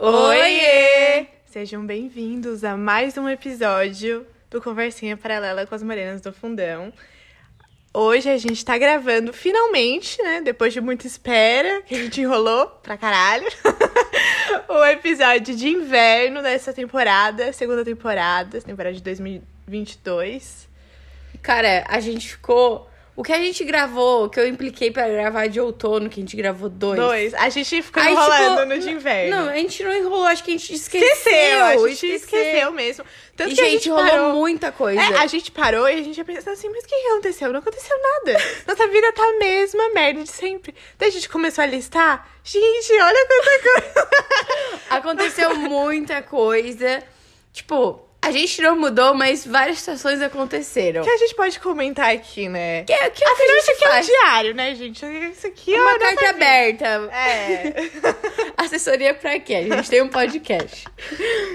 Oiê! Sejam bem-vindos a mais um episódio do Conversinha Paralela com as Morenas do Fundão. Hoje a gente tá gravando finalmente, né? Depois de muita espera, que a gente enrolou pra caralho. o episódio de inverno dessa temporada, segunda temporada, temporada de 2022. Cara, a gente ficou. O que a gente gravou, que eu impliquei pra gravar de outono, que a gente gravou dois. Dois. A gente ficou Aí, enrolando tipo, no de inverno. Não, a gente não enrolou, acho que a gente esqueceu. esqueceu, a gente esqueceu. esqueceu mesmo. Tanto E, que a gente, gente rolou parou. muita coisa. É, a gente parou e a gente ia pensando assim, mas o que aconteceu? Não aconteceu nada. Nossa vida tá a mesma merda de sempre. Daí a gente começou a listar. Gente, olha quanta coisa. Aconteceu muita coisa. Tipo, a gente não mudou, mas várias situações aconteceram. que a gente pode comentar aqui, né? Que, que, é o que a Afinal, isso gente aqui é um faz? diário, né, gente? Isso aqui é Uma carta aberta. É. Assessoria pra quê? A gente tem um podcast.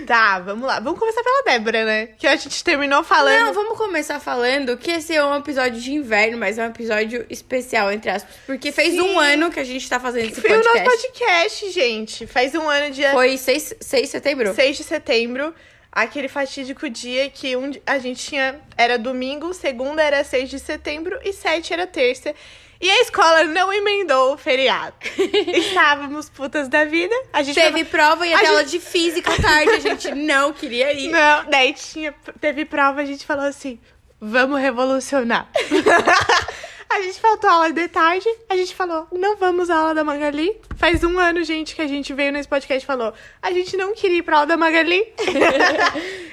tá, vamos lá. Vamos começar pela Débora, né? Que a gente terminou falando. Não, vamos começar falando que esse é um episódio de inverno, mas é um episódio especial, entre aspas. Porque fez Sim. um ano que a gente tá fazendo esse Foi o podcast. nosso podcast, gente. Faz um ano, dia Foi 6, 6 de setembro? 6 de setembro. Aquele fatídico dia que um, a gente tinha. Era domingo, segunda era 6 de setembro e 7 era terça. E a escola não emendou o feriado. Estávamos putas da vida. A gente Teve prova e A até aula gente- de física à tarde, a gente não queria ir. Não, daí tinha, teve prova, a gente falou assim: vamos revolucionar. a gente faltou aula de tarde, a gente falou: não vamos à aula da Magali. Faz um ano, gente, que a gente veio nesse podcast e falou: a gente não queria ir pra aula da Magali.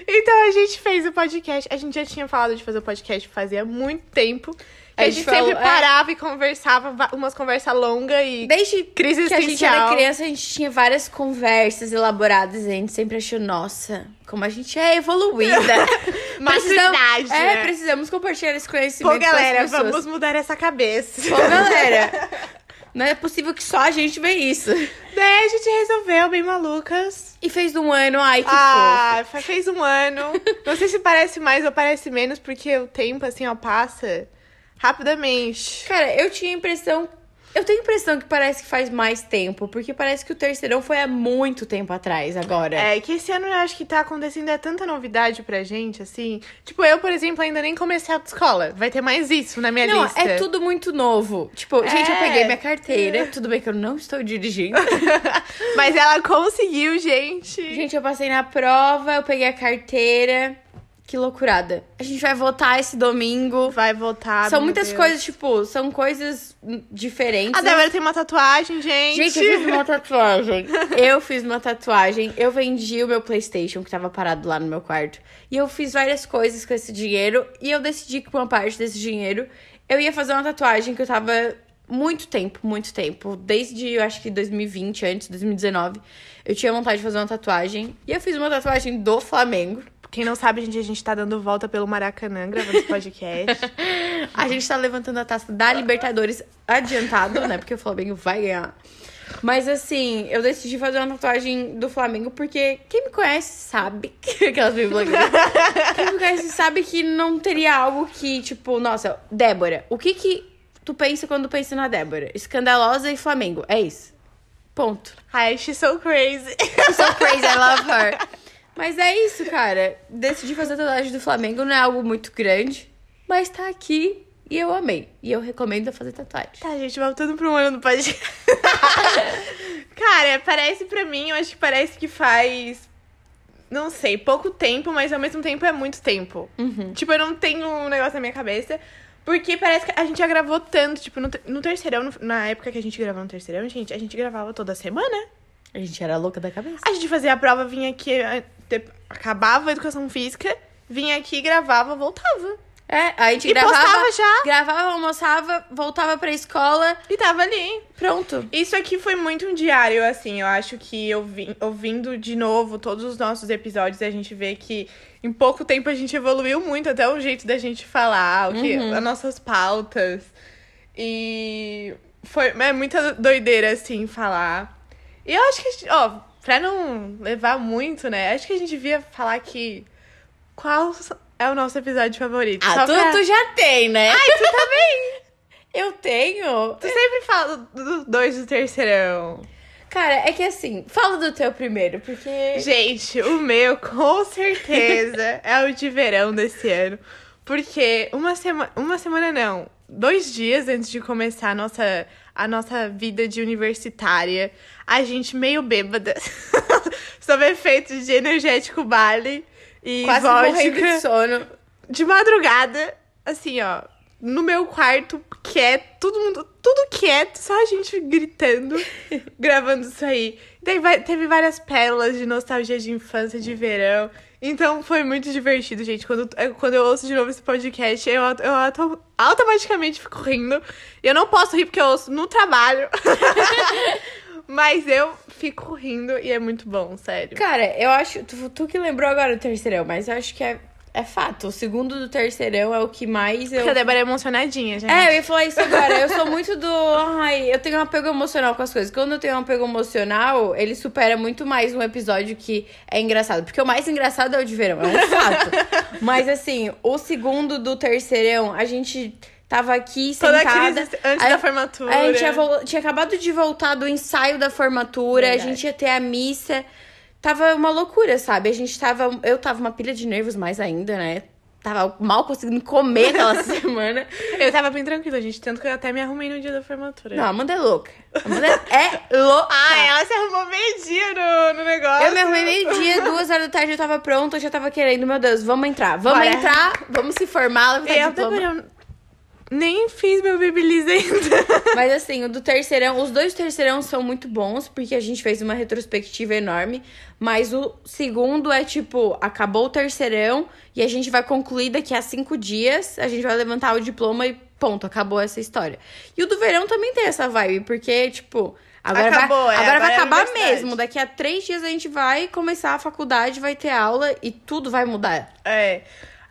então a gente fez o podcast. A gente já tinha falado de fazer o podcast fazia muito tempo. A gente falou- sempre é. parava e conversava, va- umas conversas longas e Desde crise que a gente era criança, a gente tinha várias conversas elaboradas e a gente sempre achou, nossa, como a gente é evoluída. Maturidade, é, né? precisamos compartilhar esse conhecimento Pô, galera, com as pessoas. vamos mudar essa cabeça. Pô, galera, não é possível que só a gente vê isso. Daí a gente resolveu, bem malucas. E fez um ano, ai, que fofo. Ah, fa- fez um ano. Não sei se parece mais ou parece menos, porque o tempo, assim, ó, passa rapidamente. Cara, eu tinha a impressão. Eu tenho a impressão que parece que faz mais tempo, porque parece que o terceirão foi há muito tempo atrás agora. É, que esse ano eu acho que tá acontecendo é tanta novidade pra gente, assim. Tipo, eu, por exemplo, ainda nem comecei a escola. Vai ter mais isso na minha Não, lista. é tudo muito novo. Tipo, gente, eu É. peguei minha carteira. Tudo bem que eu não estou dirigindo. Mas ela conseguiu, gente. gente, eu passei na prova, eu peguei a carteira. Que loucurada. A gente vai votar esse domingo. Vai voltar. são muitas Deus. coisas, tipo, são coisas diferentes. A Débora tem uma tatuagem, gente. Gente, eu fiz uma tatuagem. Eu fiz uma tatuagem. Eu vendi o meu PlayStation que tava parado lá no meu quarto. E eu fiz várias coisas com esse dinheiro. E eu decidi que com uma parte desse dinheiro eu ia fazer uma tatuagem que eu tava muito tempo, muito tempo. Desde eu acho que 2020, antes, 2019. Eu tinha vontade de fazer uma tatuagem. E eu fiz uma tatuagem do Flamengo. Quem não sabe, gente, a gente tá dando volta pelo Maracanã gravando esse podcast. A gente tá levantando a taça da Libertadores adiantado, né? Porque o Flamengo vai ganhar. Mas assim, eu decidi fazer uma tatuagem do Flamengo porque quem me conhece sabe. Aquelas bem blogueiras. Quem me conhece sabe que não teria algo que, tipo, nossa, Débora, o que que tu pensa quando pensa na Débora? Escandalosa e Flamengo. É isso. Ponto. Hi, she's so crazy. I'm so crazy, I love her. Mas é isso, cara. Decidi fazer a tatuagem do Flamengo, não é algo muito grande, mas tá aqui e eu amei. E eu recomendo fazer tatuagem. Tá, gente, voltando pro ano do podcast. Cara, parece pra mim, eu acho que parece que faz. Não sei, pouco tempo, mas ao mesmo tempo é muito tempo. Tipo, eu não tenho um negócio na minha cabeça. Porque parece que a gente já gravou tanto, tipo, no, no terceirão, no- na época que a gente gravava no terceirão, gente, a gente gravava toda semana. A gente era louca da cabeça. A gente fazia a prova, vinha aqui, acabava a educação física, vinha aqui, gravava, voltava. É, a gente E gravava, postava já. gravava, almoçava, voltava pra escola, E tava ali. pronto. Isso aqui foi muito um diário, assim. Eu acho que eu vim, ouvindo de novo todos os nossos episódios, a gente vê que em pouco tempo a gente evoluiu muito, até o jeito da gente falar, o que, Uhum. as nossas pautas. E foi é muita doideira, assim, falar. E eu acho que, a gente- ó, pra não levar muito, né? Acho que a gente devia falar que. Qual é o nosso episódio favorito? Ah, tu, pra- tu já tem, né? Ai, tu também! Eu tenho. Tu sempre fala dos dois do terceirão. Cara, é que assim, fala do teu primeiro, porque. Gente, o meu, com certeza, é o de verão desse ano. Porque uma semana. Uma semana não. Dois dias antes de começar a nossa, a nossa vida de universitária, a gente meio bêbada. sob efeito de energético Bali e Quase vodka. de sono. de madrugada, assim, ó, no meu quarto, quieto, todo mundo, tudo quieto, só a gente gritando, gravando isso aí. Daí vai- teve várias pérolas de nostalgia de infância, de verão. Então foi muito divertido, gente. Quando, é, quando eu ouço de novo esse podcast, eu, eu auto- automaticamente fico rindo. Eu não posso rir porque eu ouço no trabalho. Mas eu fico rindo e é muito bom, sério. Cara, eu acho. Tu, tu que lembrou agora do terceirão, mas eu acho que é, é fato. O segundo do terceirão é o que mais eu. Porque a Débora é emocionadinha, gente. É, eu ia falar isso agora. Eu sou muito do. Ai, eu tenho um apego emocional com as coisas. Quando eu tenho um apego emocional, ele supera muito mais um episódio que é engraçado. Porque o mais engraçado é o de verão, é um fato. Mas assim, o segundo do terceirão, a gente tava aqui Toda a sentada. crise antes Aí- da formatura. A gente tinha, tinha acabado de voltar do ensaio da formatura, Verdade. a gente ia ter a missa. Tava uma loucura, sabe? A gente tava. Eu tava uma pilha de nervos mais ainda, né? Tava mal conseguindo comer aquela semana. Eu tava bem tranquila, gente. Tanto que eu até me arrumei no dia da formatura. Não, a Amanda é louca. A Amanda é louca. Ah, ela se arrumou meio-dia no, no negócio. Eu me arrumei meio-dia, duas horas da tarde, eu tava pronta, eu já tava querendo, meu Deus, vamos entrar. Vamos Bora. entrar, vamos se formar, Eu, eu nem fiz meu babyliss ainda. Mas assim, o do terceirão, os dois terceirão são muito bons, porque a gente fez uma retrospectiva enorme. Mas o segundo é tipo, acabou o terceirão e a gente vai concluir daqui a cinco dias, a gente vai levantar o diploma e ponto, acabou essa história. E o do verão também tem essa vibe, porque, tipo, agora Acabou, vai, é, agora vai agora é acabar mesmo. Daqui a três dias a gente vai começar a faculdade, vai ter aula e tudo vai mudar. É.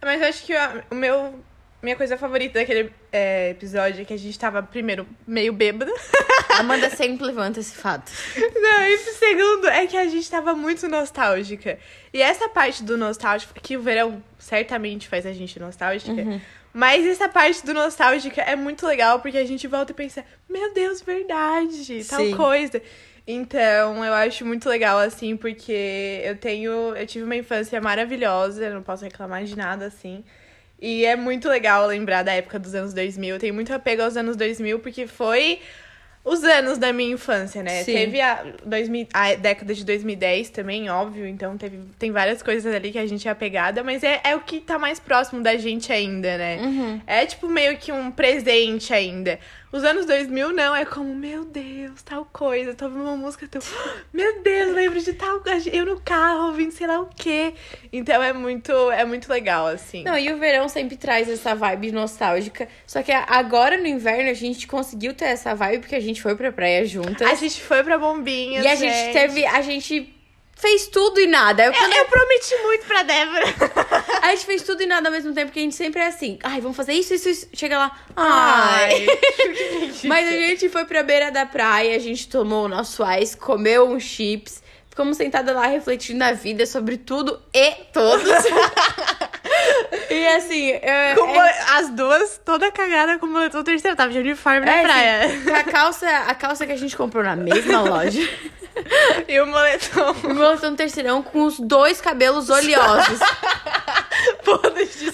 Mas eu acho que o meu. Minha coisa favorita daquele é, episódio é que a gente tava, primeiro, meio bêbada. A Amanda sempre levanta esse fato. Não, e segundo é que a gente tava muito nostálgica. E essa parte do nostálgico, que o verão certamente faz a gente nostálgica. Uhum. Mas essa parte do nostálgica é muito legal, porque a gente volta e pensa, meu Deus, verdade, tal Sim. coisa. Então, eu acho muito legal, assim, porque eu tenho. Eu tive uma infância maravilhosa, eu não posso reclamar de nada, assim. E é muito legal lembrar da época dos anos 2000. Eu tenho muito apego aos anos 2000, porque foi os anos da minha infância, né? Sim. Teve a, 2000, a década de 2010 também, óbvio. Então, teve, tem várias coisas ali que a gente é apegada, mas é, é o que tá mais próximo da gente ainda, né? Uhum. É tipo meio que um presente ainda. Os anos 2000 não, é como, meu Deus, tal coisa. Tô ouvindo uma música, tô, meu Deus, lembro de tal coisa. Eu no carro ouvindo sei lá o quê. Então é muito, é muito legal, assim. Não, e o verão sempre traz essa vibe nostálgica. Só que agora no inverno a gente conseguiu ter essa vibe porque a gente foi pra praia juntas. a gente foi pra Bombinhas, e a gente teve. A gente fez tudo e nada. Eu, Eu, eu prometi muito pra Débora. A gente fez tudo e nada ao mesmo tempo, porque a gente sempre é assim. Ai, vamos fazer isso, isso, isso. Chega lá. Ai. Mas a gente foi pra beira da praia, a gente tomou o nosso ice, comeu uns chips. Ficamos sentadas lá refletindo na vida sobre tudo e todos. e assim, é, é- As duas, toda cagada com o moletom terceiro. Tava de uniforme na é, praia. assim, a calça, a calça que a gente comprou na mesma loja. E o moletom O moletom terceirão com os dois cabelos oleosos.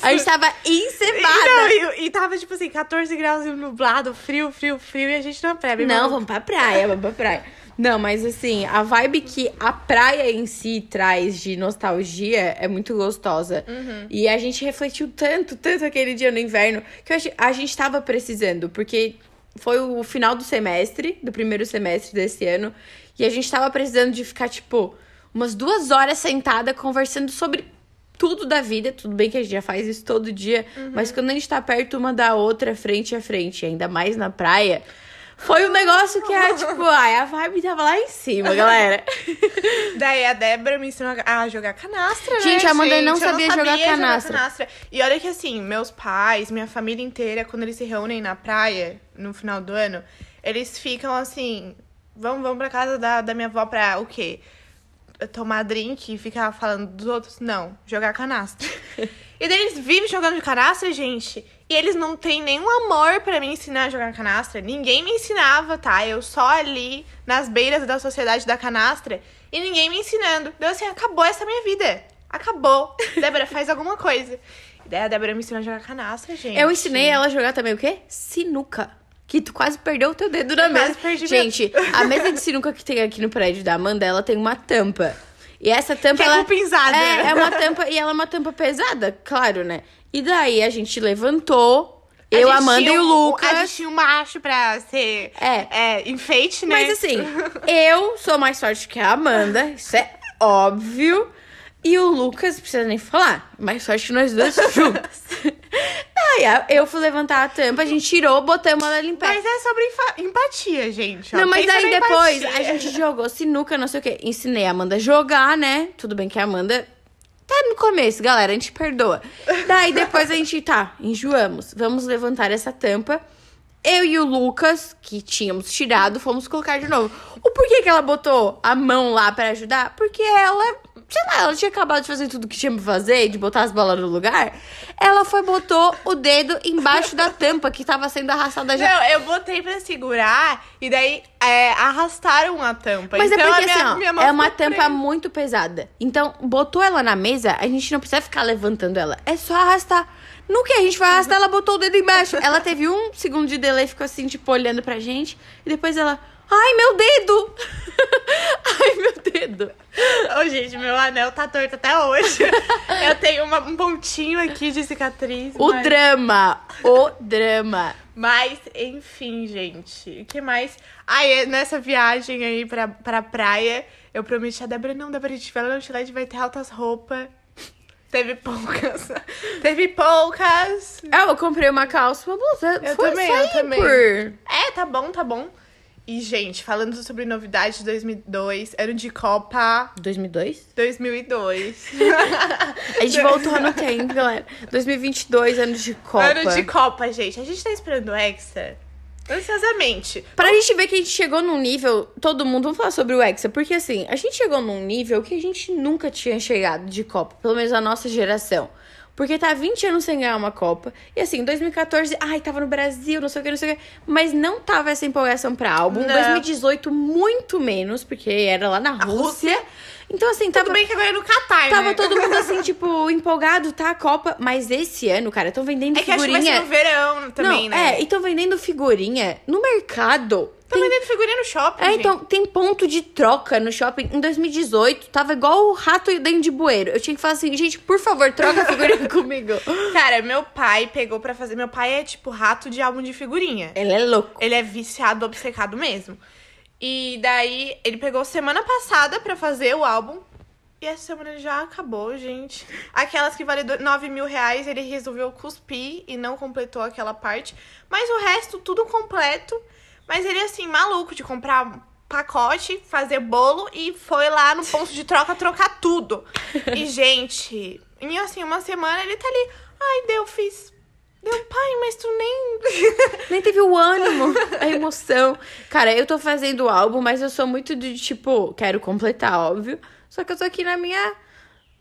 A gente tava E, encebada. não, e, e tava, tipo assim, 14 graus e nublado, frio, frio, frio, e a gente na praia. Não, vamos pra praia, vamos pra praia. Não, mas assim, a vibe que a praia em si traz de nostalgia é muito gostosa. E a gente refletiu tanto, tanto aquele dia no inverno, que a gente tava precisando, porque foi o final do semestre, do primeiro semestre desse ano, e a gente tava precisando de ficar, tipo, umas duas horas sentada conversando sobre tudo da vida. Tudo bem que a gente já faz isso todo dia, mas quando a gente tá perto uma da outra, frente a frente, ainda mais na praia. Foi um negócio que é tipo, ai, a vibe tava lá em cima, galera. Daí a Débora me ensinou a jogar canastra, né? Gente, a Amanda não eu sabia jogar canastra. E olha que assim, meus pais, minha família inteira, quando eles se reúnem na praia, no final do ano, eles ficam assim, vamos, vamos pra casa da, da minha avó pra o quê? tomar drink e ficar falando dos outros? Não, jogar canastra. e daí eles vivem jogando de canastra, gente. E eles não têm nenhum amor pra me ensinar a jogar canastra. Ninguém me ensinava, tá? Eu só ali nas beiras da sociedade da canastra e ninguém me ensinando. Então, assim, acabou essa minha vida. Acabou. Débora, faz alguma coisa. E daí a Débora me ensinou a jogar canastra, gente. Eu ensinei ela a jogar também o quê? Sinuca. Que tu quase perdeu o teu dedo na Eu quase mesa. perdi Gente, a mesa de sinuca que tem aqui no prédio da Amanda, ela tem uma tampa. E essa tampa, Que é cupinzada. É, é uma tampa, e ela é uma tampa pesada, claro, né? E daí a gente levantou, A eu, Amanda e o Lucas. A gente tinha um macho pra ser É. é, enfeite, né? Mas assim, eu sou mais forte que a Amanda, isso é óbvio. E o Lucas, não precisa nem falar, mais forte que nós dois juntas. Daí eu fui levantar a tampa, a gente tirou, botamos ela pé. Mas é sobre empatia, gente. ó. Não, mas Pensa depois empatia. a gente jogou sinuca, não sei o quê. Ensinei a Amanda a jogar, né? Tudo bem que a Amanda no começo, galera, a gente perdoa. Daí depois a gente, tá, enjoamos. Vamos levantar essa tampa. Eu e o Lucas, que tínhamos tirado, fomos colocar de novo. O porquê que ela botou a mão lá pra ajudar? Porque ela, sei lá, ela tinha acabado de fazer tudo que tinha pra fazer, de botar as bolas no lugar. Ela foi botou o dedo embaixo da tampa que tava sendo arrastada já. Não, eu botei pra segurar e daí é, arrastaram a tampa. Mas então, é porque minha, assim, ó, é uma tampa presa. muito pesada. Então, botou ela na mesa, a gente não precisa ficar levantando ela. É só arrastar. No que a gente vai arrastar, ela botou o dedo embaixo. Ela teve um segundo de delay, ficou assim, tipo, olhando pra gente. E depois ela, ai, meu dedo! ai, meu dedo! Ô, gente, meu anel tá torto até hoje. eu tenho uma- um pontinho aqui de cicatriz. O mas... drama! O drama! Mas, enfim, gente. O que mais? Ah, é nessa viagem aí pra, pra praia, eu prometi a Débora, não, Débora, a gente vai lá no Chile, vai ter altas roupas. Teve poucas. Teve poucas. Ah, Eu comprei uma calça, uma blusa. Eu Foi também, eu também. por... É, tá bom, tá bom. E, gente, falando sobre novidades de 2002, ano de Copa 2002? 2002. A gente voltou no tempo, galera. 2022, ano de Copa. Ano de Copa, gente. A gente tá esperando o Hexa ansiosamente. Pra gente ver que a gente chegou num nível. Todo mundo, vamos falar sobre o Hexa, porque assim, a gente chegou num nível que a gente nunca tinha chegado de Copa, pelo menos a nossa geração. Porque tá 20 anos sem ganhar uma Copa. E assim, 2014, ai, tava no Brasil, não sei o que, não sei o que. Mas não tava essa empolgação pra álbum. Não. 2018, muito menos, porque era lá na Rússia. Então, assim, tava. Tudo bem que agora é no Catar, Tava né? todo mundo assim, tipo, empolgado, tá? A Copa. Mas esse ano, cara, estão vendendo É que acho que vai figurinha. ser no verão também, não, né? É, e tão vendendo figurinha no mercado. Tá vendendo figurinha no shopping, É, gente. então, tem ponto de troca no shopping. Em 2018, tava igual o rato dentro de bueiro. Eu tinha que falar assim, gente, por favor, troca a figurinha comigo. Cara, meu pai pegou pra fazer... Meu pai é, tipo, rato de álbum de figurinha. Ele é louco. Ele é viciado, obcecado mesmo. E daí, ele pegou semana passada pra fazer o álbum. E essa semana já acabou, gente. Aquelas que valem do- 9 mil reais, ele resolveu cuspir e não completou aquela parte. Mas o resto, tudo completo. Mas ele, assim, maluco de comprar um pacote, fazer bolo e foi lá no ponto de troca trocar tudo. E, gente, em assim, uma semana ele tá ali. Ai, deu, fiz. Deu, pai, mas tu nem. Nem teve o ânimo, a emoção. Cara, eu tô fazendo o álbum, mas eu sou muito de tipo, quero completar, óbvio. Só que eu tô aqui na minha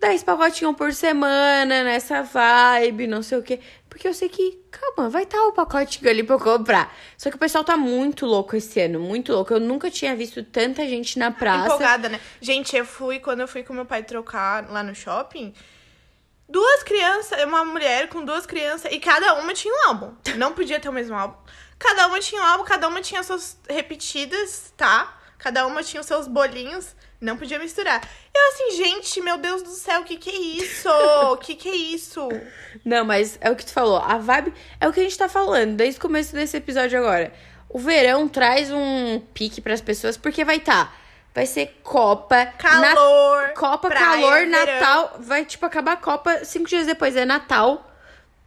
10 pacotinhos por semana, nessa vibe, não sei o quê. Porque eu sei que, calma, vai estar o pacotinho ali pra eu comprar. Só que o pessoal tá muito louco esse ano, muito louco. Eu nunca tinha visto tanta gente na praça. Empolgada, né? Gente, eu fui, quando eu fui com meu pai trocar lá no shopping, duas crianças, uma mulher com duas crianças, e cada uma tinha um álbum. Não podia ter o mesmo álbum. Cada uma tinha um álbum, cada uma tinha suas repetidas, tá? Cada uma tinha os seus bolinhos. Não podia misturar. Eu assim, gente, meu Deus do céu, o que que é isso? O que que é isso? Não, mas é o que tu falou. A vibe é o que a gente tá falando desde o começo desse episódio agora. O verão traz um pique pras pessoas, porque vai tá. Vai ser Copa. Calor, Na... Copa, praia, calor, verão. Natal. Vai, tipo, acabar a Copa. Cinco dias depois é Natal.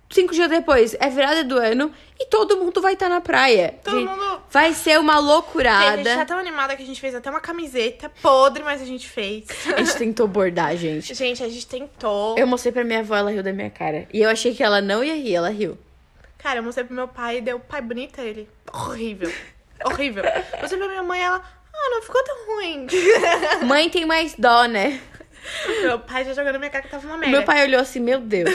Cinco dias depois é virada do ano. E todo mundo vai estar na praia. Todo Gente, mundo- Vai ser uma Gente, a loucurada. gente tá tão animada que a gente fez até uma camiseta podre, mas a gente fez. A gente tentou bordar, gente. Gente, a gente tentou. Eu mostrei pra minha avó, ela riu da minha cara. E eu achei que ela não ia rir, ela riu. Cara, eu mostrei pro meu pai e deu, pai, bonita ele. Horrível. Horrível. Mostrei pra minha mãe, ela, Ah, não ficou tão ruim. Mãe tem mais dó, né? Meu pai já jogou na minha cara que tava uma merda. Meu pai olhou assim, meu Deus.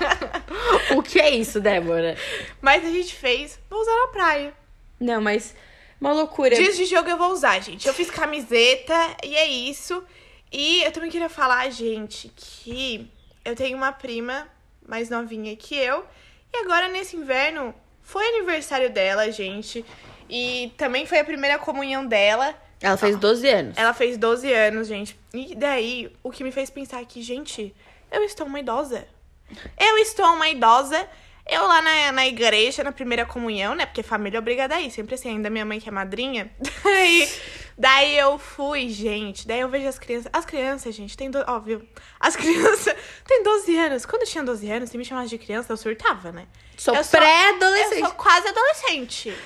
o que é isso, Débora? Mas a gente fez, vou usar na praia. Não, mas uma loucura. Dias de jogo eu vou usar, gente. Eu fiz camiseta e é isso. E eu também queria falar, gente, que eu tenho uma prima mais novinha que eu. E agora, nesse inverno, foi aniversário dela, gente. E também foi a primeira comunhão dela. Ela fez 12 anos. Ela fez 12 anos, gente. E daí, o que me fez pensar que, gente, eu estou uma idosa. Eu estou uma idosa. Eu lá na, na igreja, na primeira comunhão, né? Porque família é obrigada a ir. Sempre assim, ainda minha mãe que é madrinha. Daí, daí eu fui, gente. Daí eu vejo as crianças. As crianças, gente, tem. Do... Óbvio. As crianças têm 12 anos. Quando eu tinha 12 anos, se me chamasse de criança, eu surtava, né? Sou- pré-adolescente. Eu sou quase adolescente.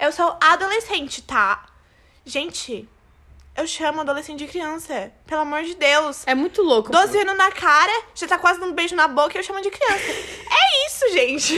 eu sou adolescente, tá? Gente, eu chamo adolescente de criança. Pelo amor de Deus. É muito louco. 12 anos na cara, já tá quase dando um beijo na boca e eu chamo de criança. é isso, gente.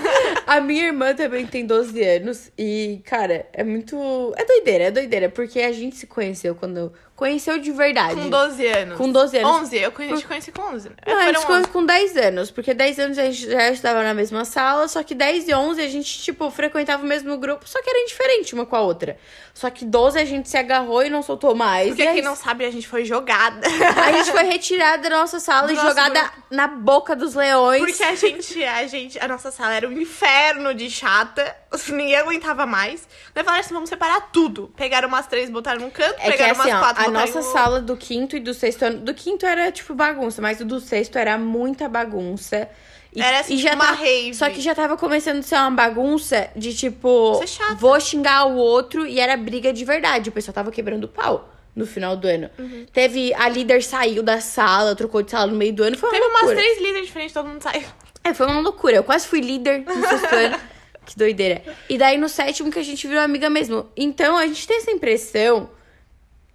A minha irmã também tem 12 anos e, cara, é muito. É doideira, é doideira, porque a gente se conheceu quando. Conheceu de verdade. Com 12 anos. Com 12 anos. 11, eu conheci, te conheci com 11. né? Não, a gente 11. com 10 anos, porque 10 anos a gente já estava na mesma sala, só que 10 e 11 a gente, tipo, frequentava o mesmo grupo, só que era indiferente uma com a outra. Só que 12 a gente se agarrou e não soltou mais. Porque quem não sabe, a gente foi jogada. A gente foi retirada da nossa sala Do e jogada grupo. na boca dos leões. Porque a gente, a gente, a nossa sala era um inferno de chata. Ninguém aguentava mais. Daí falaram assim: vamos separar tudo. Pegaram umas três, botaram num canto, É que pegaram assim, umas ó, quatro, a nossa no- sala do quinto e do sexto ano. Do quinto era tipo bagunça, mas o do sexto era muita bagunça. E, Era, assim, e já uma tá- rave. Só que já tava começando a ser uma bagunça de tipo. Chata. Vou xingar o outro e era briga de verdade. O pessoal tava quebrando pau no final do ano. Uhum. Teve. A líder saiu da sala, trocou de sala no meio do ano. Foi uma Teve umas loucura. três líderes diferentes, todo mundo saiu. É, foi uma loucura. Eu quase fui líder no sexto ano. Que doideira. E daí no sétimo que a gente virou amiga mesmo. Então a gente tem essa impressão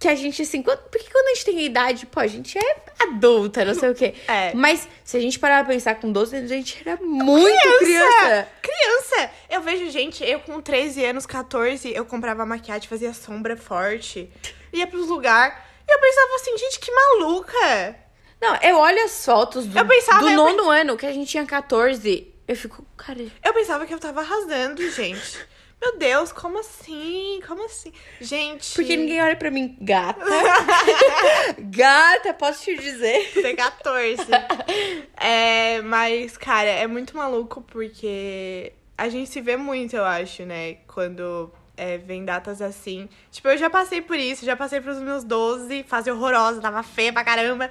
que a gente, assim, quando, porque quando a gente tem idade, pô, a gente é adulta, não sei o quê. É. Mas se a gente parar pra pensar com 12 anos, a gente era muito criança. Criança! Eu vejo gente, eu com 13 anos, 14, eu comprava maquiagem, fazia sombra forte, ia pros lugares. E eu pensava assim, gente, que maluca! Não, eu olho as fotos do, Eu pensava, do eu nono ano, que a gente tinha 14. Eu fico, cara, Eu pensava que eu tava arrasando, gente. Meu Deus, como assim? Como assim? Gente. porque ninguém olha pra mim, gata. gata, posso te dizer. Tem 14. é, mas, cara, é muito maluco porque a gente se vê muito, eu acho, né? Quando é, vem datas assim. Tipo, eu já passei por isso, já passei pros meus 12, fase horrorosa, tava feia pra caramba.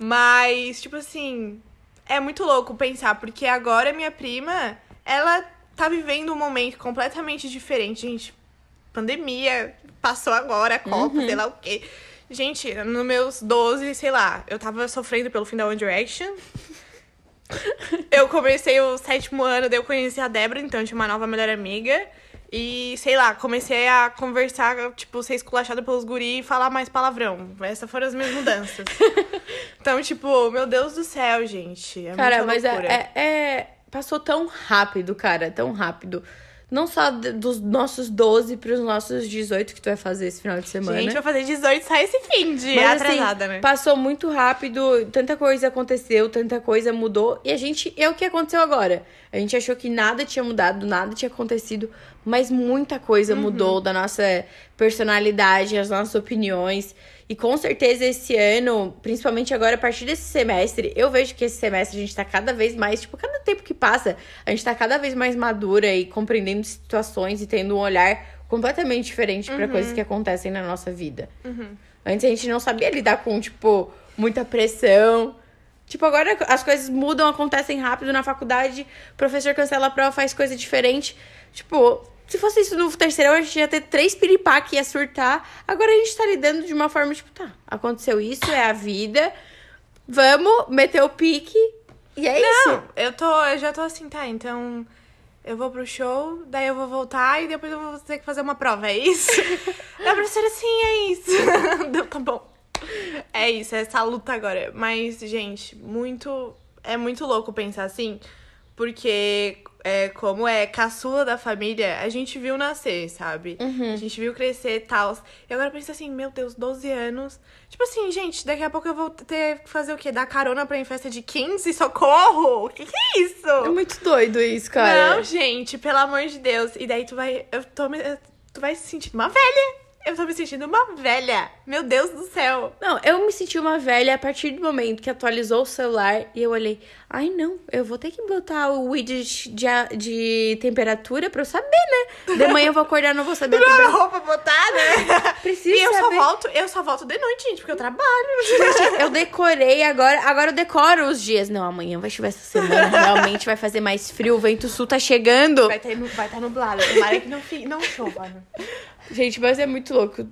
Mas, tipo assim, é muito louco pensar, porque agora minha prima, ela tá vivendo um momento completamente diferente, gente. Pandemia, passou agora, a Copa, sei lá o quê. Gente, nos meus 12, sei lá, eu tava sofrendo pelo fim da One Direction. eu comecei o sétimo ano, daí eu conheci a Débora, então eu tinha uma nova melhor amiga. E, sei lá, comecei a conversar, tipo, ser esculachada pelos guri e falar mais palavrão. Essas foram as minhas mudanças. então, tipo, meu Deus do céu, gente. É Cara, mas é, é- é- Passou tão rápido, cara, tão rápido. Não só dos nossos 12 pros nossos 18 que tu vai fazer esse final de semana. Gente, vai fazer 18 sai esse fim de Mas, assim, atrasada, né? Passou muito rápido, tanta coisa aconteceu, tanta coisa mudou. E a gente. É o que aconteceu agora. A gente achou que nada tinha mudado, nada tinha acontecido, mas muita coisa Uhum. mudou da nossa personalidade, as nossas opiniões. E com certeza esse ano, principalmente agora, a partir desse semestre, eu vejo que esse semestre a gente tá cada vez mais, tipo, cada tempo que passa, a gente tá cada vez mais madura e compreendendo situações e tendo um olhar completamente diferente pra coisas que acontecem na nossa vida. Antes a gente não sabia lidar com, tipo, muita pressão. Tipo, agora as coisas mudam, acontecem rápido na faculdade, o professor cancela a prova, faz coisa diferente. Tipo, se fosse isso no terceirão, a gente ia ter três piripá que ia surtar. Agora a gente tá lidando de uma forma, tipo, tá, aconteceu isso, é a vida. Vamos meter o pique. E é isso. Não, eu tô, eu já tô assim, tá, então eu vou pro show, daí eu vou voltar e depois eu vou ter que fazer uma prova, é isso? Daí a professora, sim, é isso. Tá bom. É isso, é essa luta agora. Mas, gente, muito. É muito louco pensar assim, Porque, é, como é caçula da família, a gente viu nascer, sabe? Uhum. A gente viu crescer e tal. E agora pensa assim, meu Deus, 12 anos. Tipo assim, gente, daqui a pouco eu vou ter que fazer o quê? Dar carona pra ir em festa de 15? Socorro! O que, que é isso? É muito doido isso, cara. Não, gente, pelo amor de Deus. E daí tu vai. Eu tô me, tu vai se sentir uma velha. Eu tô me sentindo uma velha. Meu Deus do céu. Não, eu me senti uma velha a partir do momento que atualizou o celular e eu olhei, ai não, eu vou ter que botar o widget de, de temperatura pra eu saber, né? De manhã eu vou acordar não vou saber Não roupa botar, né? Preciso E eu só saber. volto, eu só volto de noite, gente, porque eu trabalho. Eu decorei agora, agora eu decoro os dias. Não, amanhã vai chover essa semana, realmente vai fazer mais frio, o vento sul tá chegando. Vai estar vai tá nublado. Tomara que não, não chova. né? Gente, mas é muito louco.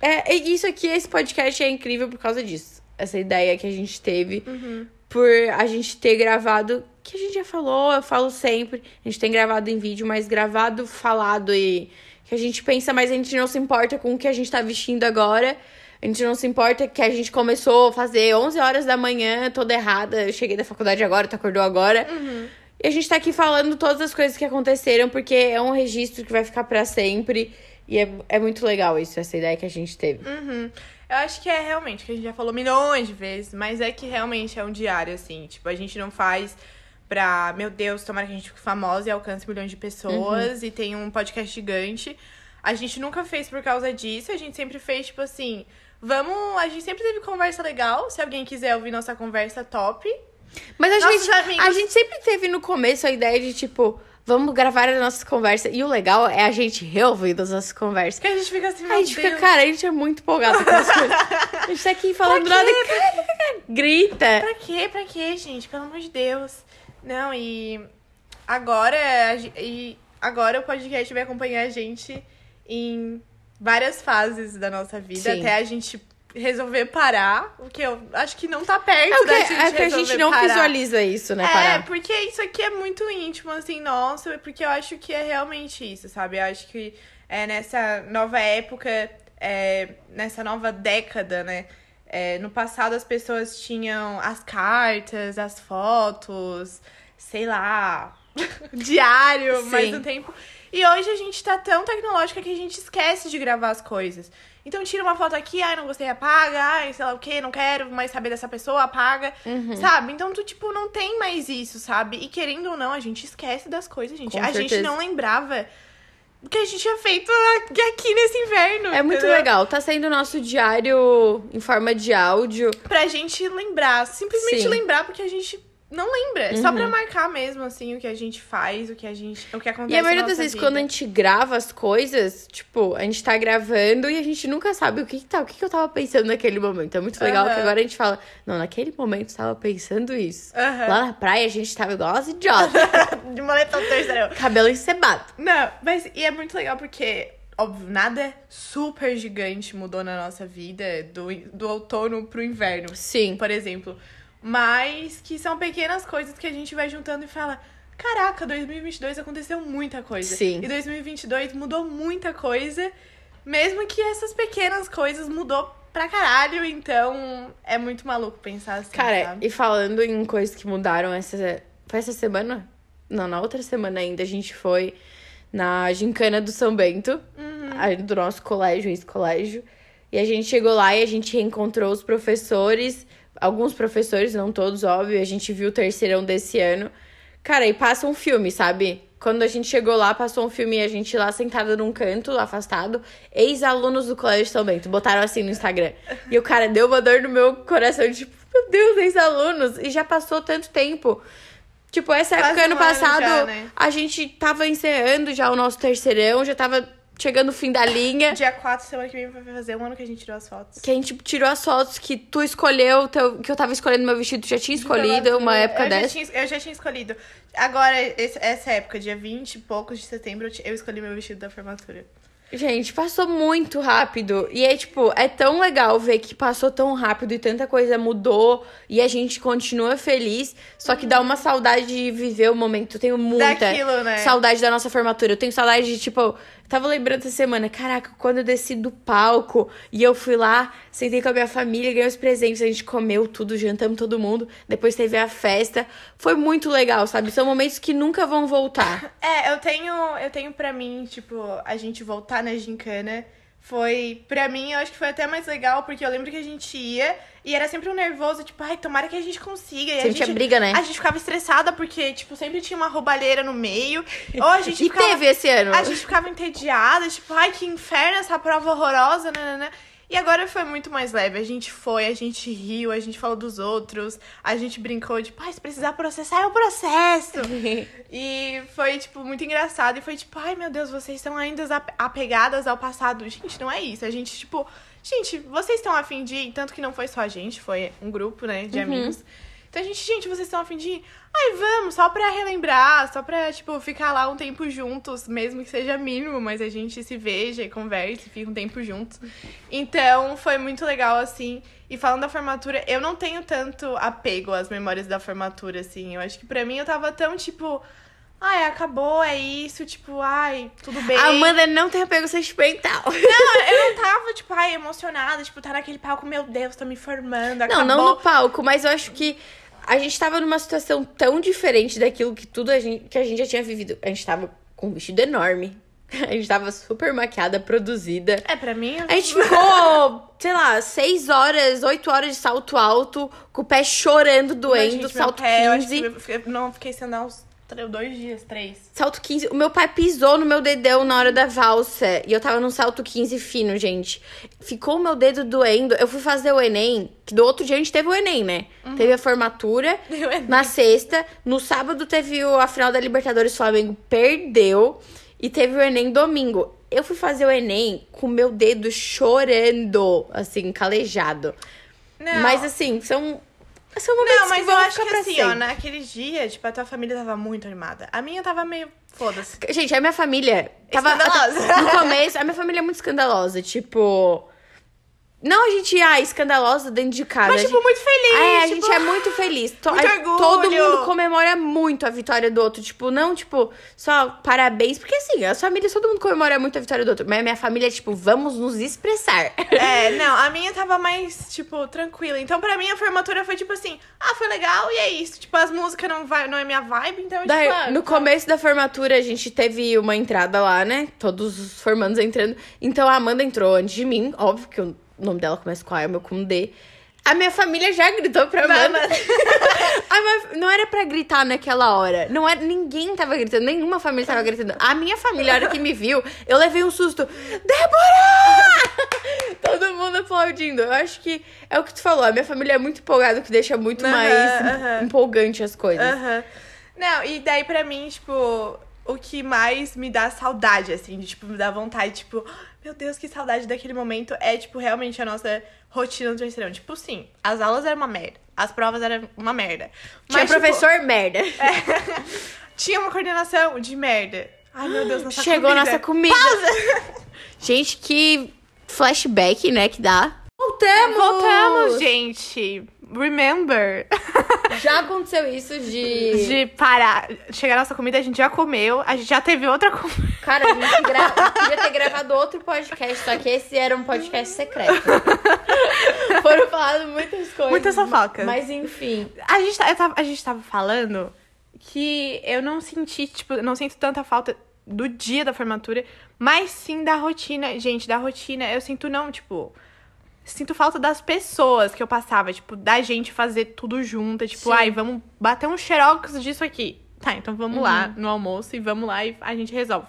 É, isso aqui, esse podcast é incrível por causa disso. Essa ideia que a gente teve. Por a gente ter gravado, que a gente já falou, eu falo sempre. A gente tem gravado em vídeo, mas gravado, falado e que a gente pensa, mas a gente não se importa com o que a gente tá vestindo agora. A gente não se importa que a gente começou a fazer 11 horas da manhã, toda errada. Eu cheguei da faculdade agora, tu acordou agora. E a gente tá aqui falando todas as coisas que aconteceram, porque é um registro que vai ficar pra sempre. E é, é muito legal isso, essa ideia que a gente teve. Uhum. Eu acho que é realmente, que a gente já falou milhões de vezes, mas é que realmente é um diário, assim. Tipo, a gente não faz pra, meu Deus, tomara que a gente fique famosa e alcance milhões de pessoas e tenha um podcast gigante. A gente nunca fez por causa disso, a gente sempre fez, tipo assim, vamos. A gente sempre teve conversa legal. Se alguém quiser ouvir nossa conversa, top. Mas a Nossos gente, amigos- a gente sempre teve no começo a ideia de, tipo, vamos gravar as nossas conversas. E o legal é a gente reouvindo as nossas conversas. Que a gente fica assim, a gente Deus. fica, cara, a gente é muito empolgado com as coisas. A gente tá aqui falando nada grita. Pra quê? Pra quê, gente? Pelo amor de Deus. Não, e agora, e agora o podcast vai acompanhar a gente em várias fases da nossa vida, Sim. até a gente resolver parar, o que eu acho que não tá perto É que, da gente é que a gente não parar. visualiza isso, né, É, parar. porque isso aqui é muito íntimo, assim, nossa, porque eu acho que é realmente isso, sabe? Eu acho que é nessa nova época, é, nessa nova década, né? É, no passado as pessoas tinham as cartas, as fotos, sei lá, diário, mais Sim. um tempo. E hoje a gente tá tão tecnológica que a gente esquece de gravar as coisas. Então tira uma foto aqui, ai, não gostei, apaga, ai, sei lá o que, não quero mais saber dessa pessoa, apaga. Uhum. Sabe? Então tu, tipo, não tem mais isso, sabe? E querendo ou não, a gente esquece das coisas, gente. Com a gente certeza. não lembrava o que a gente tinha feito aqui nesse inverno. É muito entendeu? legal. Tá sendo o nosso diário em forma de áudio. Pra gente lembrar, simplesmente Sim. lembrar, porque a gente não lembra. É Só Uhum. pra marcar mesmo, assim, o que a gente faz, o que a gente. O que acontece E a maioria das vezes, vida. quando a gente grava as coisas, tipo, a gente tá gravando e a gente nunca sabe o que, que tá, o que, que eu tava pensando naquele momento. É muito legal Aham. que agora a gente fala, não, naquele momento eu tava pensando isso. Aham. Lá na praia a gente tava igual as idiotas, De moletom terceirão. cabelo encebado. Não, mas e é muito legal porque, óbvio, nada super gigante mudou na nossa vida do, do outono pro inverno. Sim. por exemplo. Mas que são pequenas coisas que a gente vai juntando e fala: caraca, 2022 aconteceu muita coisa. Sim. E 2022 mudou muita coisa, mesmo que essas pequenas coisas mudou pra caralho. Então é muito maluco pensar assim. Cara, sabe? e falando em coisas que mudaram essa. Foi essa semana? Não, na outra semana ainda a gente foi na gincana do São Bento, aí do nosso colégio, esse colégio. E a gente chegou lá e a gente reencontrou os professores, alguns professores, não todos, óbvio. A gente viu o terceirão desse ano. Cara, e passa um filme, sabe? Quando a gente chegou lá, passou um filme e a gente lá sentada num canto, afastado. Ex-alunos do Colégio São Bento. Botaram assim no Instagram. E o cara deu uma dor no meu coração, tipo, meu Deus, ex-alunos. E já passou tanto tempo. Tipo, essa Quase época, ano um ano passado, já, né? a gente tava encerrando já o nosso terceirão, já tava chegando o fim da linha. Dia 4, semana que vem, vai fazer um ano que a gente tirou as fotos. Que a gente tirou as fotos que tu escolheu, teu, que eu tava escolhendo meu vestido, tu já tinha escolhido uma época eu Já dessa. tinha, eu já tinha escolhido. Agora, esse- essa época, dia 20 e poucos de setembro, eu eu escolhi meu vestido da formatura. Gente, passou muito rápido. E é tipo, é tão legal ver que passou tão rápido e tanta coisa mudou e a gente continua feliz. Só que dá uma saudade de viver o momento. Eu tenho muita Daquilo, né? saudade da nossa formatura. Eu tenho saudade de, tipo, Tava lembrando essa semana, caraca, quando eu desci do palco e eu fui lá, sentei com a minha família, ganhei os presentes, a gente comeu tudo, jantamos todo mundo, depois teve a festa. Foi muito legal, sabe? São momentos que nunca vão voltar. É, eu tenho, eu tenho pra mim, tipo, a gente voltar na gincana foi, pra mim, eu acho que foi até mais legal, porque eu lembro que a gente ia e era sempre um nervoso, tipo, ai, tomara que a gente consiga. E a Sempre gente, tinha briga, né? A gente ficava estressada porque, tipo, sempre tinha uma roubalheira no meio. Ou a gente E ficava. teve esse ano. A gente ficava entediada, tipo, ai, que inferno essa prova horrorosa, né. E agora foi muito mais leve. A gente foi, a gente riu, a gente falou dos outros, a gente brincou, tipo, ai, se precisar processar, é o processo. E foi, tipo, muito engraçado. E foi tipo, ai meu Deus, vocês estão ainda ap- apegadas ao passado. Gente, não é isso. A gente, tipo, gente, vocês estão afim de ir? Tanto que não foi só a gente, foi um grupo, né, de amigos. Então a gente, gente, vocês estão afim de ir? Ai, vamos, só pra relembrar, só pra, tipo, ficar lá um tempo juntos, mesmo que seja mínimo, mas a gente se veja e converse, fica um tempo juntos. Então foi muito legal, assim. E falando da formatura, eu não tenho tanto apego às memórias da formatura, assim. Eu acho que pra mim eu tava tão, tipo, ai, acabou, é isso, tipo, ai, tudo bem. A Amanda não tem apego sentimental. Não, eu não tava, tipo, ai, emocionada, tipo, tá naquele palco, meu Deus, tô me formando, Não, acabou. não no palco, mas eu acho que a gente tava numa situação tão diferente daquilo que tudo a gente, que a gente já tinha vivido. A gente tava com um vestido enorme. A gente tava super maquiada, produzida. É, pra mim... A gente ficou, sei lá, seis horas, oito horas de salto alto, com o pé chorando, doendo, Gente, meu salto pé, eu acho 15. que eu fiquei- não fiquei sem andar uns dois dias, três. Salto 15. O meu pai pisou no meu dedão na hora da valsa. E eu tava num salto 15 fino, gente. Ficou o meu dedo doendo. Eu fui fazer o Enem, que do outro dia a gente teve o Enem, né? Teve a formatura. Na sexta. No sábado teve a final da Libertadores. Flamengo perdeu. E teve o Enem domingo. Eu fui fazer o Enem com o meu dedo chorando, assim, calejado. Não, Mas assim, são. São momentos não, mas que vão eu acho que assim, sempre. ó, naquele dia, tipo, a tua família tava muito animada. A minha tava meio, foda-se. Gente, a minha família tava. Escandalosa. No começo, a minha família é muito escandalosa. Tipo. Não a gente, ah, escandalosa dentro de casa. Mas, a tipo, gente- muito feliz. É, a tipo, gente é muito feliz. To- muito a- orgulho. Todo mundo comemora muito a vitória do outro. Tipo, não, tipo, só parabéns. Porque assim, as famílias, todo mundo comemora muito a vitória do outro. Mas a minha família é, tipo, vamos nos expressar. É, não, a minha tava mais, tipo, tranquila. Então, pra mim, a formatura foi tipo assim, ah, foi legal e é isso. Tipo, as músicas não, vai, não é minha vibe, então, Daí, tipo, ah, no tá. começo da formatura, a gente teve uma entrada lá, né? Todos os formandos entrando. Então a Amanda entrou antes de mim, óbvio que o nome dela começa com A, é o meu com D. A minha família já gritou pra. A minha- não era pra gritar naquela hora. Não era, ninguém tava gritando, nenhuma família tava gritando. A minha família, a hora que me viu, eu levei um susto. Débora! Todo mundo aplaudindo. Eu acho que é o que tu falou. A minha família é muito empolgada, o que deixa muito Aham, mais aham. empolgante as coisas. Aham. Não, e daí pra mim, tipo, o que mais me dá saudade, assim, de, tipo, me dá vontade, tipo, meu Deus, que saudade daquele momento, é, tipo, realmente a nossa rotina do terceirão. Tipo, sim, as aulas eram uma merda, as provas eram uma merda. Tinha Mas, tipo, professor merda. tinha uma coordenação de merda. Ai, meu Deus, nossa Chegou comida. nossa comida. Gente, que flashback, né, que dá. Voltamos! Voltamos, gente. Remember. Já aconteceu isso de... De parar. Chegar nossa comida, a gente já comeu. A gente já teve outra comida. Cara, a gente gra... podia ter gravado outro podcast, só que esse era um podcast secreto. Foram faladas muitas coisas. Muitas fofocas. Mas enfim. A gente, tá- tava, a gente tava falando que eu não senti, tipo, não sinto tanta falta do dia da formatura, mas sim da rotina. Gente, da rotina, eu sinto não, tipo. Sinto falta das pessoas que eu passava, tipo, da gente fazer tudo junto. Tipo, Sim. ai, vamos bater um xerox disso aqui. Tá, então vamos lá Uhum. no almoço e vamos lá e a gente resolve.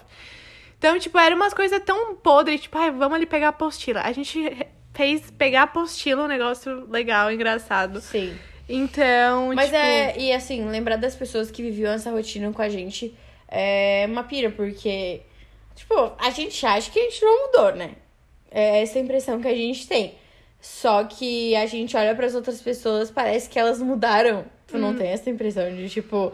Então, tipo, era umas coisas tão podres, tipo, ai, vamos ali pegar a apostila. A gente fez pegar a apostila um negócio legal, engraçado. Sim. Então, Mas tipo... é, e assim, lembrar das pessoas que viviam essa rotina com a gente é uma pira, porque, tipo, a gente acha que a gente não mudou, né? É essa impressão que a gente tem. Só que a gente olha para as outras pessoas, parece que elas mudaram. Tu não tem essa impressão de, tipo,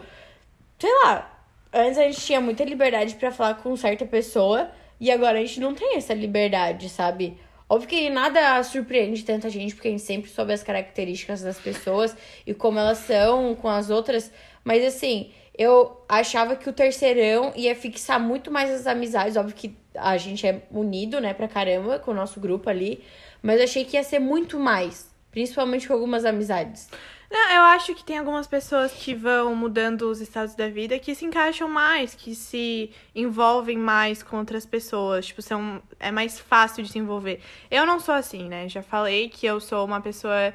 sei lá, antes a gente tinha muita liberdade pra falar com certa pessoa e agora a gente não tem essa liberdade, sabe? Óbvio que nada surpreende tanta gente, porque a gente sempre soube as características das pessoas e como elas são com as outras, mas assim, eu achava que o terceirão ia fixar muito mais as amizades. Óbvio que a gente é unido, né, pra caramba com o nosso grupo ali. Mas eu achei que ia ser muito mais. Principalmente com algumas amizades. Não, eu acho que tem algumas pessoas que vão mudando os estados da vida que se encaixam mais, que se envolvem mais com outras pessoas. Tipo, são, é mais fácil de se envolver. Eu não sou assim, né? Já falei que eu sou uma pessoa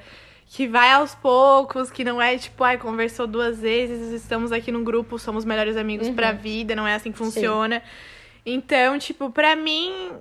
que vai aos poucos, que não é tipo, ai, conversou duas vezes, estamos aqui num grupo, somos melhores amigos Uhum. pra vida, não é assim que funciona. Então, tipo, pra mim,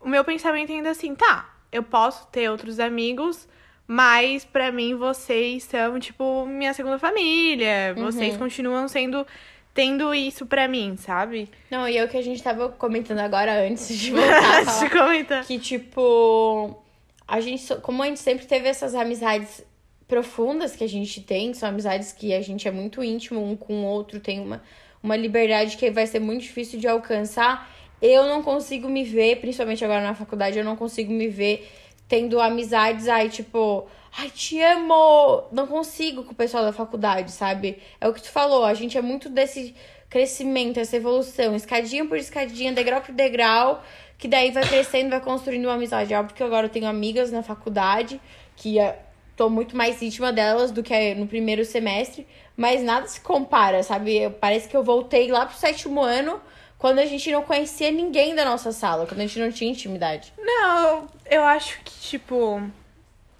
o meu pensamento ainda é assim, tá, eu posso ter outros amigos, mas pra mim vocês são, tipo, minha segunda família. Vocês continuam sendo. tendo isso pra mim, sabe? Não, e é o que a gente tava comentando agora antes de voltar comentar. que, tipo, a gente, como a gente sempre teve essas amizades profundas que a gente tem, são amizades que a gente é muito íntimo um com o outro, tem uma, uma liberdade que vai ser muito difícil de alcançar. Eu não consigo me ver, principalmente agora na faculdade, eu não consigo me ver tendo amizades aí, tipo, ai, te amo! Não consigo com o pessoal da faculdade, sabe? É o que tu falou, a gente é muito desse crescimento, essa evolução, escadinha por escadinha, degrau por degrau, que daí vai crescendo, vai construindo uma amizade. Óbvio que agora eu tenho amigas na faculdade, que eh, tô muito mais íntima delas do que no primeiro semestre, mas nada se compara, sabe? Parece que eu voltei lá pro sétimo ano, quando a gente não conhecia ninguém da nossa sala, quando a gente não tinha intimidade. Não, eu acho que, tipo,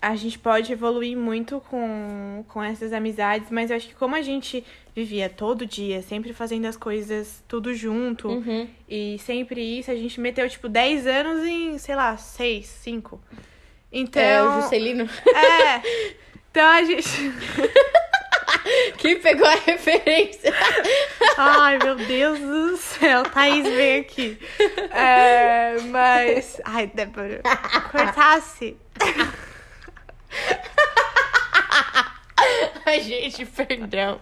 a gente pode evoluir muito com, com essas amizades, mas eu acho que como a gente vivia todo dia, sempre fazendo as coisas tudo junto, Uhum. e sempre isso, a gente meteu, tipo, 10 anos em, sei lá, 6, 5. Então. É, o Juscelino. É. Então a gente. Quem pegou a referência? Ai, meu Deus do céu. Thaís, vem aqui. É, mas. Ai, Débora. Cortasse. Ai, gente, perdão.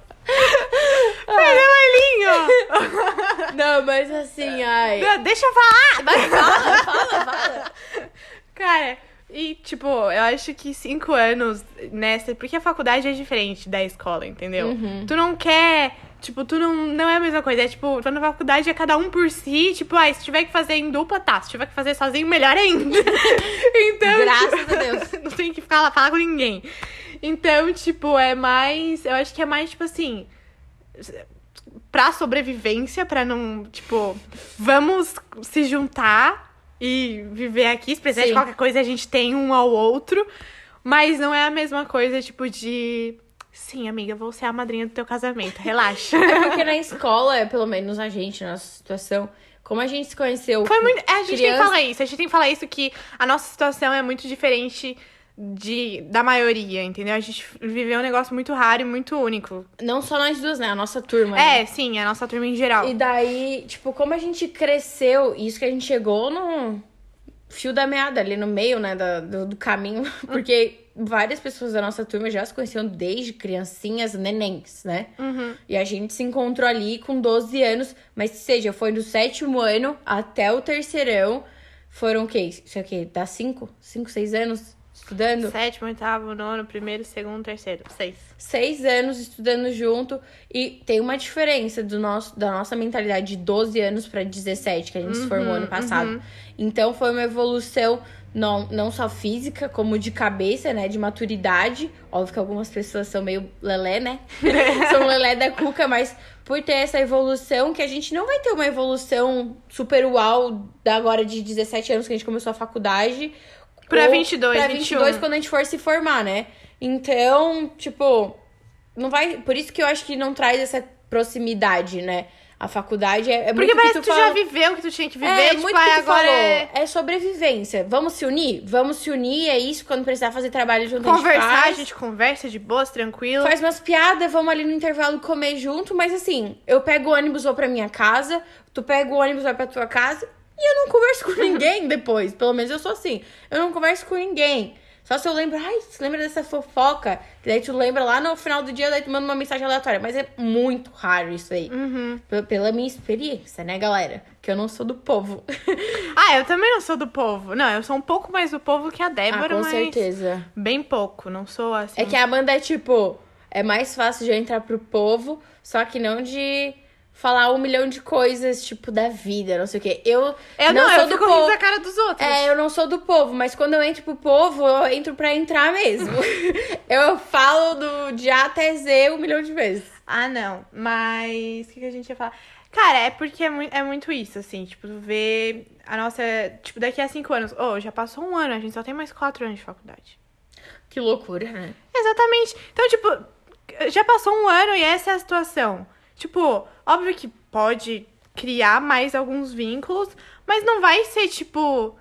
Perdeu a linha. Não, mas assim, ai. Não, Deixa eu falar. Vai, fala, fala, fala. Cara, e tipo, eu acho que cinco anos nessa. Porque a faculdade é diferente da escola, entendeu? Tu não quer. Tipo, tu não, não é a mesma coisa. É tipo, tu na faculdade é cada um por si. Tipo, ah, se tiver que fazer em dupla, tá. Se tiver que fazer sozinho, melhor ainda. então. Graças tipo, a Deus. não tem que ficar lá falar com ninguém. Então, tipo, é mais. Eu acho que é mais, tipo assim. Pra sobrevivência, pra não. Tipo, vamos se juntar e viver aqui. Se precisar Sim. de qualquer coisa, a gente tem um ao outro. Mas não é a mesma coisa, tipo, de. Sim, amiga, vou ser a madrinha do teu casamento. Relaxa. É porque na escola, pelo menos a gente, na nossa situação, como a gente se conheceu. Foi muito. é, a gente tem que criança- falar isso. A gente tem que falar isso que a nossa situação é muito diferente de, da maioria, entendeu? A gente viveu um negócio muito raro e muito único. Não só nós duas, né? A nossa turma. né? É, sim, a nossa turma em geral. E daí, tipo, como a gente cresceu, e isso que a gente chegou no fio da meada, ali no meio, né, da- do, do caminho, porque várias pessoas da nossa turma já se conheciam desde criancinhas, nenéns, né? Uhum. E a gente se encontrou ali com 12 anos, mas seja, foi do sétimo ano até o terceirão. Foram o quê? Isso aqui, dá cinco? Cinco, seis anos estudando? Sétimo, oitavo, nono, primeiro, segundo, terceiro. Seis. seis anos estudando junto e tem uma diferença do nosso, da nossa mentalidade de 12 anos para 17 que a gente se formou ano passado. Então foi uma evolução não, não só física, como de cabeça, né, de maturidade. Óbvio que algumas pessoas são meio lelé, né? são lelé da cuca, mas por ter essa evolução que a gente não vai ter uma evolução super uau da agora de 17 anos que a gente começou a faculdade Pra ou 22, pra 21. 22 quando a gente for se formar, né? Então, tipo, não vai. Por isso que eu acho que não traz essa proximidade, né? A faculdade é, é Porque muito parece que que tu tu já viveu o que tu tinha que viver. É, tipo, muito aí que tu agora falou. é É sobrevivência. Vamos se unir? Vamos se unir, é isso. Quando precisar fazer trabalho junto, a conversar, gente a faz. gente conversa de boas, tranquilo. Faz umas piadas, vamos ali no intervalo comer junto, mas assim, eu pego o ônibus, vou pra minha casa, tu pega o ônibus, vai pra tua casa, e eu não converso com ninguém depois. Pelo menos eu sou assim. Eu não converso com ninguém. Só se eu lembro, ai, você lembra dessa fofoca? Que daí tu lembra lá no final do dia, daí tu manda uma mensagem aleatória. Mas é muito raro isso aí. Uhum. Pela minha experiência, né, galera? Que eu não sou do povo. Ah, eu também não sou do povo. Não, eu sou um pouco mais do povo que a ah, Débora, com mas certeza. bem pouco. Não sou assim. É que a Amanda é tipo. é mais fácil de eu entrar pro povo, só que não de falar um milhão de coisas, tipo, da vida, não sei o quê. Eu, Eu não, não, sou eu do povo. da cara dos outros. É, eu não sou do povo, mas quando eu entro pro povo, eu entro pra entrar mesmo. eu falo do de A até Z um milhão de vezes. Ah, não. Mas o que, que a gente ia falar? Cara, é porque é, mui- é muito isso, assim, tipo, vê a nossa. Tipo, daqui a cinco anos. Oh, já passou um ano, a gente só tem mais quatro anos de faculdade. Que loucura, né? Exatamente. Então, tipo, já passou um ano e essa é a situação. Tipo, óbvio que pode criar mais alguns vínculos, mas não vai ser, tipo,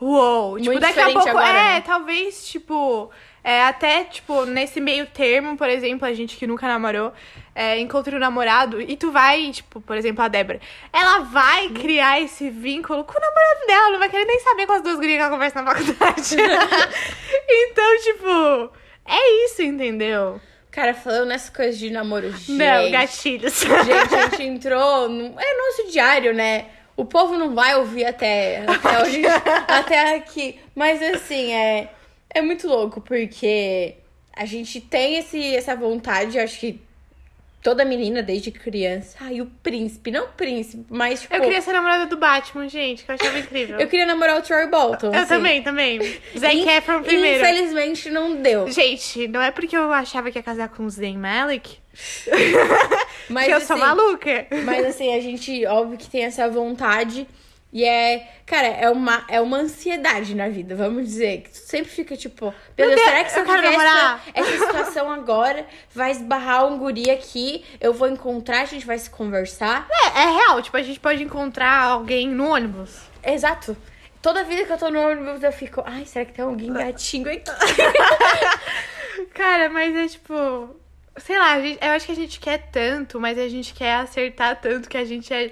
uou. Tipo, Muito daqui a pouco. agora, é, né? talvez, tipo. É, até, tipo, nesse meio termo, por exemplo, a gente que nunca namorou, é, encontra um namorado e tu vai, tipo, por exemplo, a Débora, ela vai criar esse vínculo com o namorado dela, não vai querer nem saber com as duas gurias que ela conversa na faculdade. então, tipo, é isso, entendeu? Cara, falando nessas coisas de namoro, gente. Não, gatilhos. Gente, a gente entrou. No... É nosso diário, né? O povo não vai ouvir até, até, hoje, até aqui. Mas assim, é, é muito louco, porque a gente tem esse, essa vontade, acho que toda menina desde criança. Ai, o príncipe, não o príncipe, mas tipo. Eu queria ser namorada do Batman, gente, que eu achava incrível. eu queria namorar o Troy Bolton. Eu assim. também, também. Zac Efron primeiro. Infelizmente não deu. Gente, não é porque eu achava que ia casar com o Zayn Malik Mas que eu sou assim, maluca. Mas assim, a gente, óbvio que tem essa vontade. E é, cara, é uma, é uma ansiedade na vida, vamos dizer. Que tu sempre fica tipo, meu Deus, será que se eu eu quero tiver essa, namorar? essa situação agora, vai esbarrar um guri aqui, eu vou encontrar, a gente vai se conversar? É, é real, tipo, a gente pode encontrar alguém no ônibus. Exato. Toda vida que eu tô no ônibus, eu fico, ai, será que tem alguém gatinho aqui? Cara, mas é tipo. Sei lá, a gente- eu acho que a gente quer tanto, mas a gente quer acertar tanto que a gente é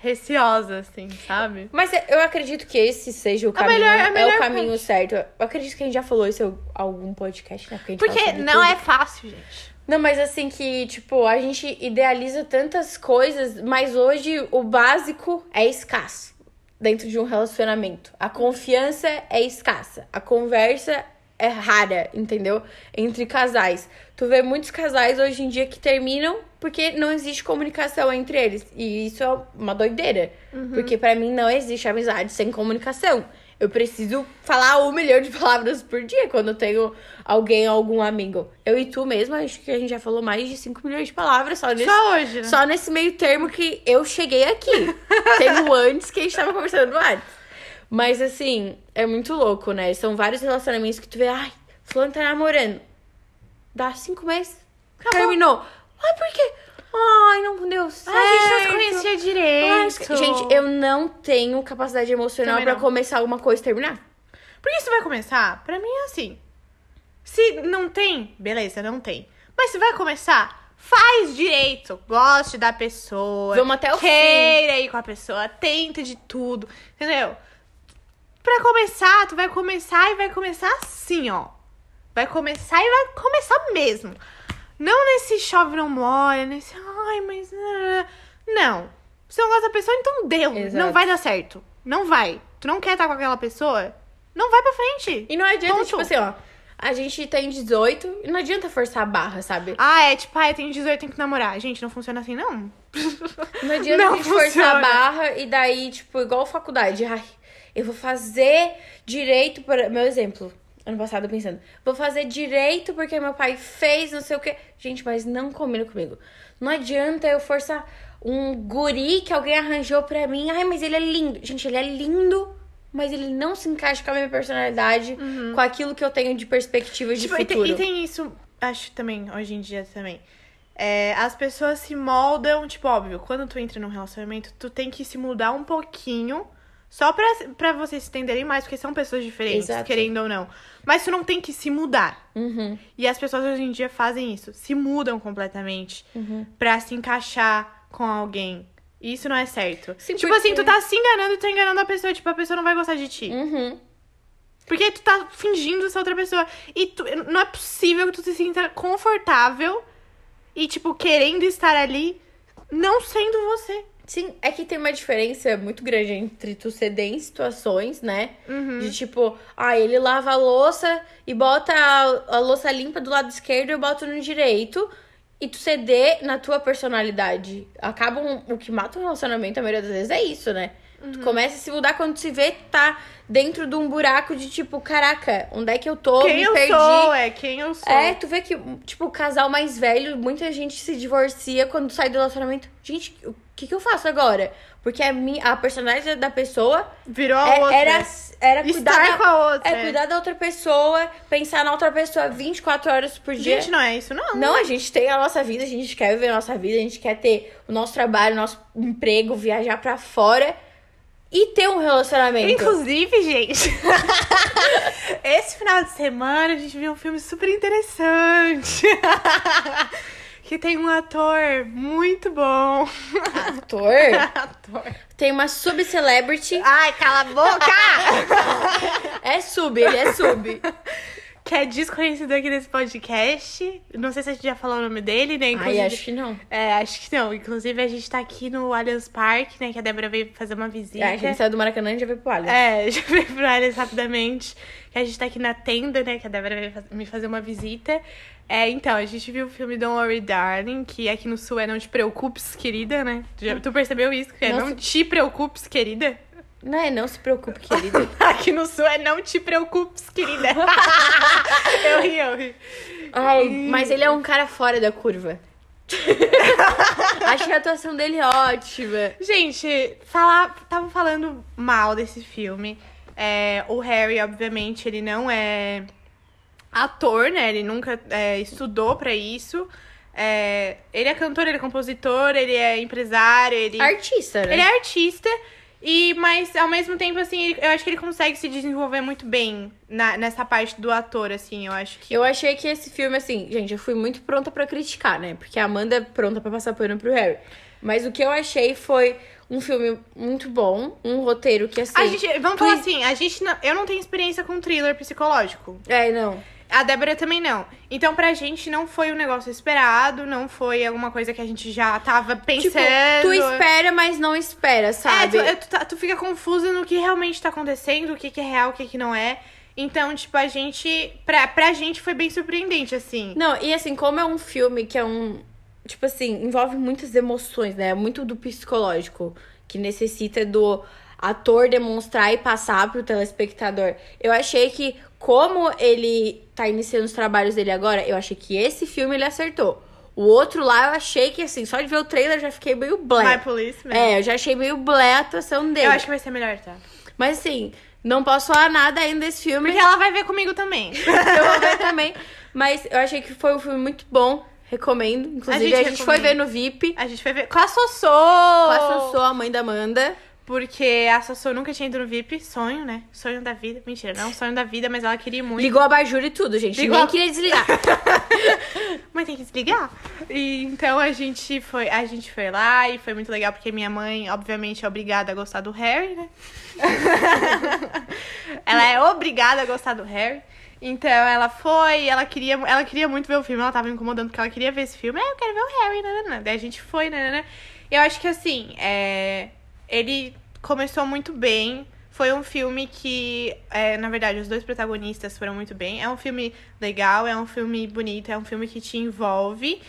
receosa, assim, sabe? Mas eu acredito que esse seja o caminho, melhor- é melhor o caminho certo. Eu acredito que a gente já falou isso em algum podcast, né? Porque, Porque não tudo. é fácil, gente. Não, mas assim que, tipo, a gente idealiza tantas coisas, mas hoje o básico é escasso dentro de um relacionamento. A confiança é escassa, a conversa é rara, entendeu? Entre casais. Tu vê muitos casais hoje em dia que terminam porque não existe comunicação entre eles. E isso é uma doideira. Porque pra mim não existe amizade sem comunicação. Eu preciso falar um milhão de palavras por dia quando eu tenho alguém, algum amigo. Eu e tu mesmo, acho que a gente já falou mais de 5 milhões de palavras só nesse, Só hoje, né? só nesse meio termo que eu cheguei aqui. Tem o antes que a gente tava conversando antes. Mas assim, é muito louco, né? São vários relacionamentos que tu vê, ai, fulano tá namorando. Dá cinco meses. Acabou. Terminou. Ai, por quê? Ai, não deu certo. Ai, a gente não se conhecia Ai, direito. gente, eu não tenho capacidade emocional não. começar alguma coisa e terminar. Porque isso vai começar, pra mim é assim. Se não tem, beleza, não tem. Mas se vai começar, faz direito. Goste da pessoa. Vamos até o Queira ir com a pessoa, tenta de tudo. Entendeu? Pra começar, tu vai começar e vai começar assim, ó. Vai começar e vai começar mesmo. Não nesse chove não molha, nesse ai, mas ah". não. Você não gosta da pessoa, então deu. Exato. Não vai dar certo. Não vai. Tu não quer estar com aquela pessoa? Não vai pra frente. E não adianta, Ponto. tipo assim, ó. A gente tem 18 e não adianta forçar a barra, sabe? Ah, é tipo, ah, eu tenho 18, tenho que namorar. Gente, não funciona assim, não. Não adianta Não a gente forçar a barra e daí, tipo, igual faculdade. Ai, eu vou fazer direito para. Meu exemplo. Ano passado pensando, vou fazer direito porque meu pai fez, não sei o quê. Gente, mas não combina comigo. Não adianta eu forçar um guri que alguém arranjou pra mim. Ai, mas ele é lindo. Gente, ele é lindo, mas ele não se encaixa com a minha personalidade, com aquilo que eu tenho de perspectiva de Tipo, e, tem, futuro. e tem isso, acho também, hoje em dia também. É, as pessoas se moldam, tipo, óbvio, quando tu entra num relacionamento, tu tem que se mudar um pouquinho. Só pra, pra vocês se entenderem mais, porque são pessoas diferentes, Exato. querendo ou não. Mas tu não tem que se mudar. Uhum. E as pessoas hoje em dia fazem isso, se mudam completamente Uhum. pra se encaixar com alguém. E isso não é certo. Sim, tipo porque- assim, tu tá se enganando e tu tá enganando a pessoa. Tipo, a pessoa não vai gostar de ti. Uhum. Porque tu tá fingindo ser outra pessoa. E tu- não é possível que tu se sinta confortável e, tipo, querendo estar ali, não sendo você. Sim, é que tem uma diferença muito grande entre tu ceder em situações, né? Uhum. De tipo, ah, ele lava a louça e bota a, a louça limpa do lado esquerdo e eu boto no direito. E tu ceder na tua personalidade. Acaba um- o que mata um relacionamento, a maioria das vezes, é isso, né? Uhum. Tu começa a se mudar quando se vê, tá dentro de um buraco de tipo, caraca, onde é que eu tô? Quem Me eu perdi. sou, é quem eu sou. É, tu vê que, tipo, o casal mais velho, muita gente se divorcia quando sai do relacionamento. Gente, o que, que eu faço agora? Porque a, minha, a personalidade da pessoa Virou a é- outra. era, era cuidar Estar da, com a outra. é cuidar da outra pessoa, pensar na outra pessoa 24 horas por dia. Gente, não é isso, não. Não, a gente tem a nossa vida, a gente quer viver a nossa vida, a gente quer ter o nosso trabalho, o nosso emprego, viajar pra fora e ter um relacionamento. Inclusive, gente, esse final de semana a gente viu um filme super interessante. que tem um ator muito bom. Ator ator. tem uma sub-celebrity. Ai, cala a boca! É sub, ele é sub. Que é desconhecido aqui nesse podcast. Não sei se a gente já falou o nome dele, né? Inclusive, Ai, acho que não. É, acho que não. Inclusive, a gente tá aqui no Allianz Parque, né? Que a Débora veio fazer uma visita. É, a gente saiu do Maracanã e já veio pro Allianz. É, já veio pro Allianz rapidamente. Que a gente tá aqui na tenda, né? Que a Débora veio me fazer uma visita. É, então, a gente viu o filme Don't Worry Darling, que aqui no sul é Não Te Preocupes, querida, né? Tu, já- tu percebeu isso? Que é Nossa. Não Te Preocupes, querida? Não é, não se preocupe, querida. Aqui no sul é Não Te Preocupes, querida. eu ri, eu ri. Ai, mas ele é um cara fora da curva. Achei a atuação dele ótima. Gente, falar, tava falando mal desse filme. É, o Harry, obviamente, ele não é ator, né? Ele nunca é, estudou pra isso. É, ele é cantor, ele é compositor, ele é empresário, ele, Artista, né? ele é artista. E, mas ao mesmo tempo, assim, eu acho que ele consegue se desenvolver muito bem na- nessa parte do ator, assim, eu acho que. Eu achei que esse filme, assim, gente, eu fui muito pronta pra criticar, né? Porque a Amanda é pronta pra passar pano pro Harry. Mas o que eu achei foi um filme muito bom, um roteiro que, assim. A gente, vamos falar assim, a gente não, eu não tenho experiência com thriller psicológico. É, não. A Débora também não. Então, pra gente, não foi um negócio esperado, não foi alguma coisa que a gente já tava pensando. Tipo, tu espera, mas não espera, sabe? tu, é, tu, tá- tu fica confusa no que realmente tá acontecendo, o que, que é real, o que, que não é. Então, tipo, a gente. Pra, pra gente foi bem surpreendente, assim. Não, e assim, como é um filme que é um. Tipo assim, envolve muitas emoções, né? Muito do psicológico, que necessita do ator demonstrar e passar pro telespectador. Eu achei que, como ele tá iniciando os trabalhos dele agora, eu achei que esse filme ele acertou. O outro lá, eu achei que, assim, só de ver o trailer já fiquei meio My blé. Police, É, eu já achei meio blé a atuação dele. Eu acho que vai ser melhor, tá? Mas assim, não posso falar nada ainda desse filme. Porque ela vai ver comigo também. Eu vou ver também. Mas eu achei que foi um filme muito bom. Recomendo. Inclusive, gente a gente, foi ver no VIP. A gente foi ver com a Sossô! Com a Sossô, a mãe da Amanda. Porque a Sossô nunca tinha ido no VIP. Sonho, né? Sonho da vida. Mentira, não sonho da vida, mas ela queria muito. Ligou a bajura e tudo, gente. Ligou Nem a- queria desligar. Mas tem que desligar. E então a gente foi, a gente foi lá e foi muito legal porque minha mãe, obviamente, é obrigada a gostar do Harry, né? ela é obrigada a gostar do Harry. Então ela foi, ela queria, ela queria muito ver o filme, ela tava me incomodando porque ela queria ver esse filme. Ah, eu quero ver o Harry, né. Daí a gente foi, né? eu acho que assim, é, ele começou muito bem. Foi um filme que, é, na verdade, os dois protagonistas foram muito bem. É um filme legal, é um filme bonito, é um filme que te envolve.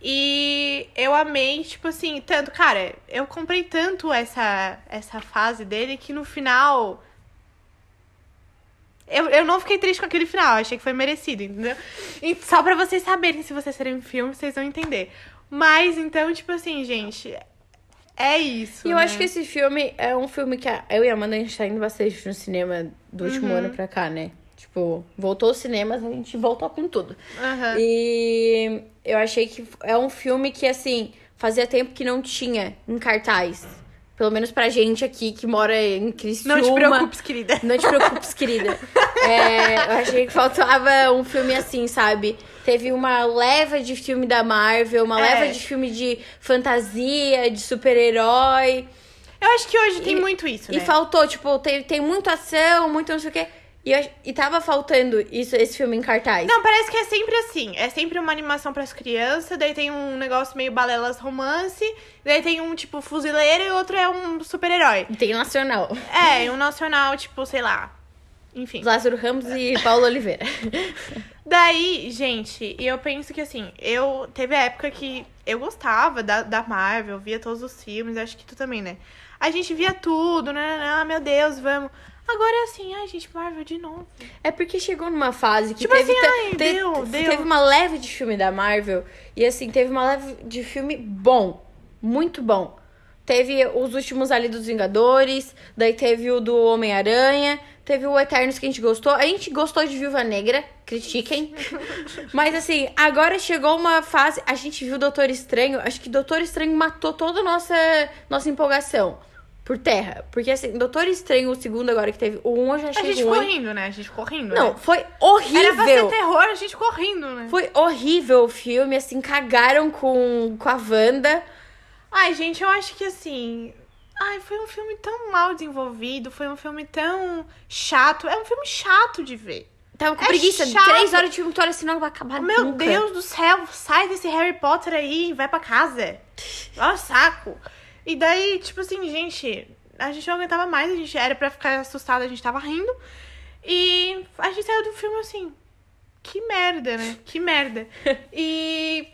E eu amei, tipo assim, tanto, cara, eu comprei tanto essa, essa fase dele que no final. Eu, eu não fiquei triste com aquele final, achei que foi merecido, entendeu? E só pra vocês saberem, se vocês serem um filme, vocês vão entender. Mas então, tipo assim, gente, é isso. E eu né? acho que esse filme é um filme que a- eu e a Amanda a gente tá indo bastante no cinema do último Uhum. ano pra cá, né? Tipo, voltou aos cinemas, a gente voltou com tudo. Aham. E eu achei que é um filme que, assim, fazia tempo que não tinha em cartaz. Pelo menos pra gente aqui que mora em Criciúma. Não te preocupes, querida. Não te preocupes, querida. É, eu achei que faltava um filme assim, sabe? Teve uma leva de filme da Marvel, uma É. leva de filme de fantasia, de super-herói. Eu acho que hoje tem E- muito isso, E né? faltou, tipo, tem, tem muita ação, muito não sei o quê. E, eu, e tava faltando isso, esse filme em cartaz. Não, parece que é sempre assim. É sempre uma animação pras crianças, daí tem um negócio meio balelas romance, daí tem um tipo fuzileiro e outro é um super-herói. Tem nacional. É, um nacional, tipo, sei lá. Enfim. Lázaro Ramos e Paulo Oliveira. Daí, gente, e eu penso que assim, eu teve a época que eu gostava da, da Marvel, via todos os filmes, acho que tu também, né? A gente via tudo, né? Ah, meu Deus, vamos. Agora é assim, ai, gente, Marvel de novo. É porque chegou numa fase que Tipo teve, assim, ai, te- deu, te- deu. teve uma leve de filme da Marvel e assim, teve uma leve de filme bom, muito bom. Teve os últimos ali dos Vingadores, daí teve o do Homem-Aranha, teve o Eternos que a gente gostou. A gente gostou de Viúva Negra, critiquem. Mas assim, agora chegou uma fase, a gente viu Doutor Estranho, acho que Doutor Estranho matou toda a nossa nossa empolgação por terra, porque assim, Doutor Estranho, o segundo agora que teve, o um eu já A achei gente ficou ruim. rindo, né? A gente ficou rindo. Não, né? foi Era pra ser horrível. terror, a gente ficou rindo, né? Foi horrível o filme, assim, cagaram com, com a Wanda. Ai, gente, eu acho que assim. Ai, foi um filme tão mal desenvolvido, foi um filme tão chato. É um filme chato de ver. Tava com É preguiça. chato. Três horas de filme, toda senão não vai acabar Meu nunca. Deus do céu, sai desse Harry Potter aí e vai pra casa. Ó, saco. E daí, tipo assim, gente, a gente não aguentava mais, a gente era pra ficar assustada, a gente tava rindo. E a gente saiu do filme assim. Que merda, né? Que merda. E.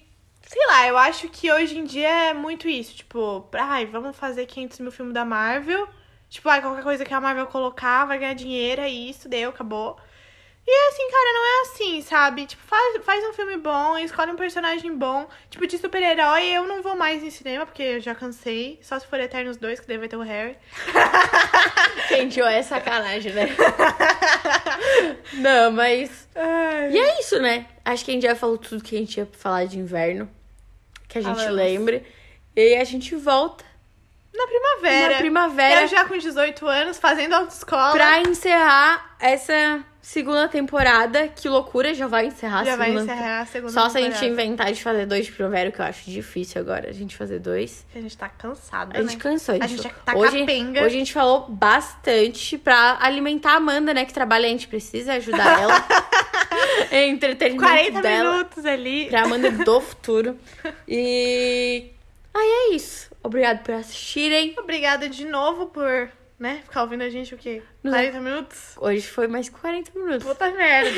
Sei lá, eu acho que hoje em dia é muito isso. Tipo, ai, vamos fazer 500 mil filmes da Marvel. Tipo, ai, qualquer coisa que a Marvel colocar vai ganhar dinheiro, é isso, deu, acabou. E assim, cara, não é assim, sabe? Tipo, faz, faz um filme bom, escolhe um personagem bom. Tipo, de super-herói, eu não vou mais em cinema, porque eu já cansei. Só se for Eternos 2, que daí vai ter o Harry. Gente, ó, é sacanagem, né? não, mas... E é isso, né? Acho que a gente já falou tudo que a gente ia falar de inverno. Que a gente Falamos. lembre. E a gente volta Na primavera. na primavera Eu já com 18 anos, fazendo autoescola. pra encerrar essa segunda temporada. Que loucura, já vai encerrar a Já vai segunda encerrar a segunda Só se a gente temporada. inventar de fazer dois de primavera, que eu acho difícil agora, a gente fazer dois. A gente tá cansada, A gente né? cansou. A gente já tá hoje, capenga. hoje a gente falou bastante pra alimentar a Amanda, né, que trabalha, a gente precisa ajudar ela. entretenimento 40 dela. minutos ali. Pra Amanda do futuro. E... Aí é isso. Obrigado por assistirem. Obrigada de novo por, né, ficar ouvindo a gente o quê? Nos- 40 minutos? Hoje foi mais 40 minutos. Puta merda.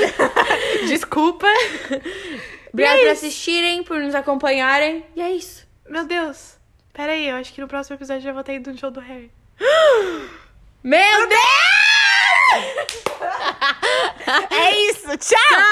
Desculpa. Obrigado E é por assistirem, por nos acompanharem. E é isso. Meu Deus. Pera aí, eu acho que no próximo episódio eu já vou ter ido no show do Harry. Meu Deus! É isso, tchau!